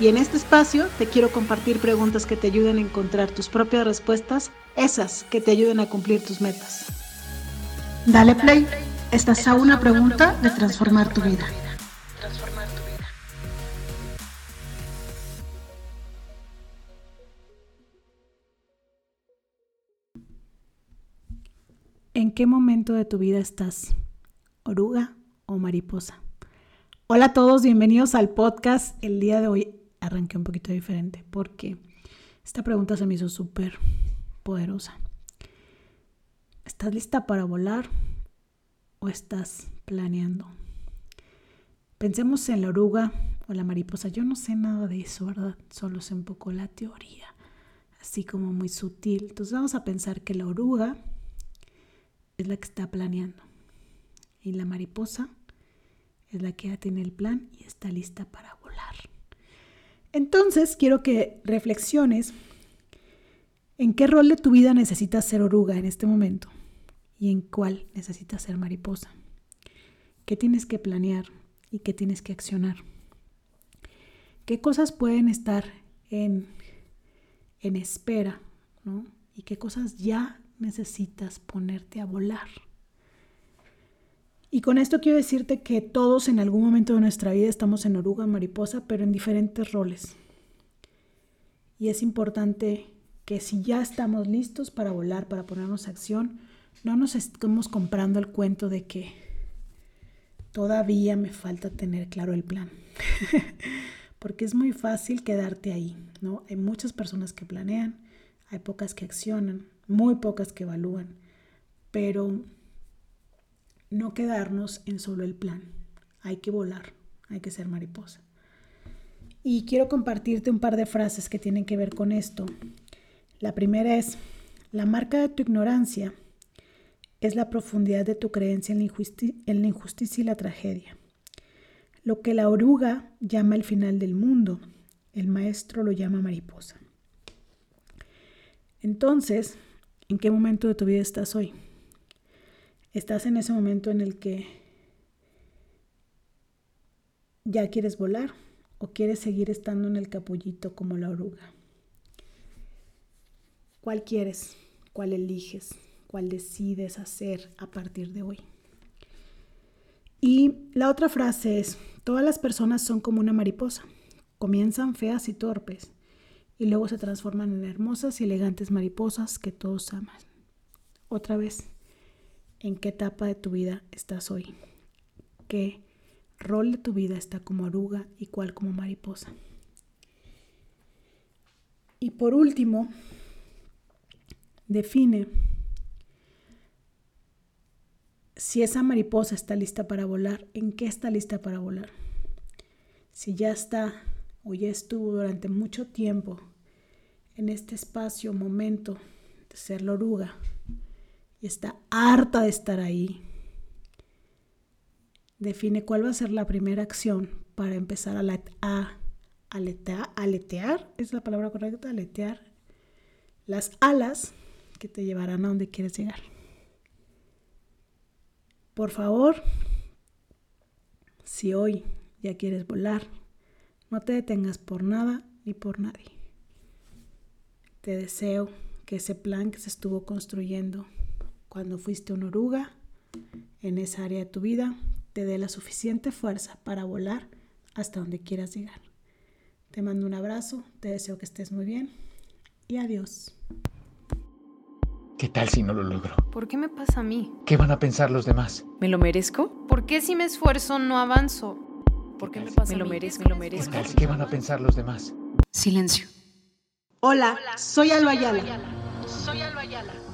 Y en este espacio te quiero compartir preguntas que te ayuden a encontrar tus propias respuestas, esas que te ayuden a cumplir tus metas. Dale play, estás a una pregunta de transformar tu vida. Transformar tu vida. ¿En qué momento de tu vida estás? ¿Oruga o mariposa? Hola a todos, bienvenidos al podcast. El día de hoy arranqué un poquito diferente porque esta pregunta se me hizo súper poderosa. ¿Estás lista para volar o estás planeando? Pensemos en la oruga o la mariposa. Yo no sé nada de eso, ¿verdad? Solo sé un poco la teoría, así como muy sutil. Entonces vamos a pensar que la oruga es la que está planeando y la mariposa es la que ya tiene el plan y está lista para volar. Entonces quiero que reflexiones en qué rol de tu vida necesitas ser oruga en este momento y en cuál necesitas ser mariposa. ¿Qué tienes que planear y qué tienes que accionar? ¿Qué cosas pueden estar en, en espera? ¿no? ¿Y qué cosas ya necesitas ponerte a volar? Y con esto quiero decirte que todos en algún momento de nuestra vida estamos en oruga, mariposa, pero en diferentes roles. Y es importante que si ya estamos listos para volar, para ponernos acción, no nos estemos comprando el cuento de que todavía me falta tener claro el plan. Porque es muy fácil quedarte ahí, ¿no? Hay muchas personas que planean, hay pocas que accionan, muy pocas que evalúan, pero no quedarnos en solo el plan. Hay que volar, hay que ser mariposa. Y quiero compartirte un par de frases que tienen que ver con esto. La primera es, la marca de tu ignorancia es la profundidad de tu creencia en la, en la injusticia y la tragedia. Lo que la oruga llama el final del mundo, el maestro lo llama mariposa. Entonces, ¿en qué momento de tu vida estás hoy? Estás en ese momento en el que ya quieres volar o quieres seguir estando en el capullito como la oruga. ¿Cuál quieres? ¿Cuál eliges? ¿Cuál decides hacer a partir de hoy? Y la otra frase es, todas las personas son como una mariposa. Comienzan feas y torpes y luego se transforman en hermosas y elegantes mariposas que todos aman. Otra vez, en qué etapa de tu vida estás hoy, qué rol de tu vida está como oruga y cuál como mariposa. Y por último, define si esa mariposa está lista para volar, en qué está lista para volar. Si ya está o ya estuvo durante mucho tiempo en este espacio, momento de ser la oruga, está harta de estar ahí, define cuál va a ser la primera acción para empezar a, a, aletear, aletear, es la palabra correcta, aletear las alas que te llevarán a donde quieres llegar. Por favor, si hoy ya quieres volar, no te detengas por nada ni por nadie. Te deseo que ese plan que se estuvo construyendo cuando fuiste una oruga en esa área de tu vida, te dé la suficiente fuerza para volar hasta donde quieras llegar. Te mando un abrazo, te deseo que estés muy bien y adiós. ¿Qué tal si no lo logro? ¿Por qué me pasa a mí? ¿Qué van a pensar los demás? ¿Me lo merezco? ¿Por qué si me esfuerzo no avanzo? ¿Por qué me pasa Me lo merezco, me lo merezco. ¿Qué, tal? ¿Qué van a pensar los demás? Silencio. Hola, soy Alba Ayala. Soy Alba Ayala.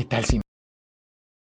¿Qué tal si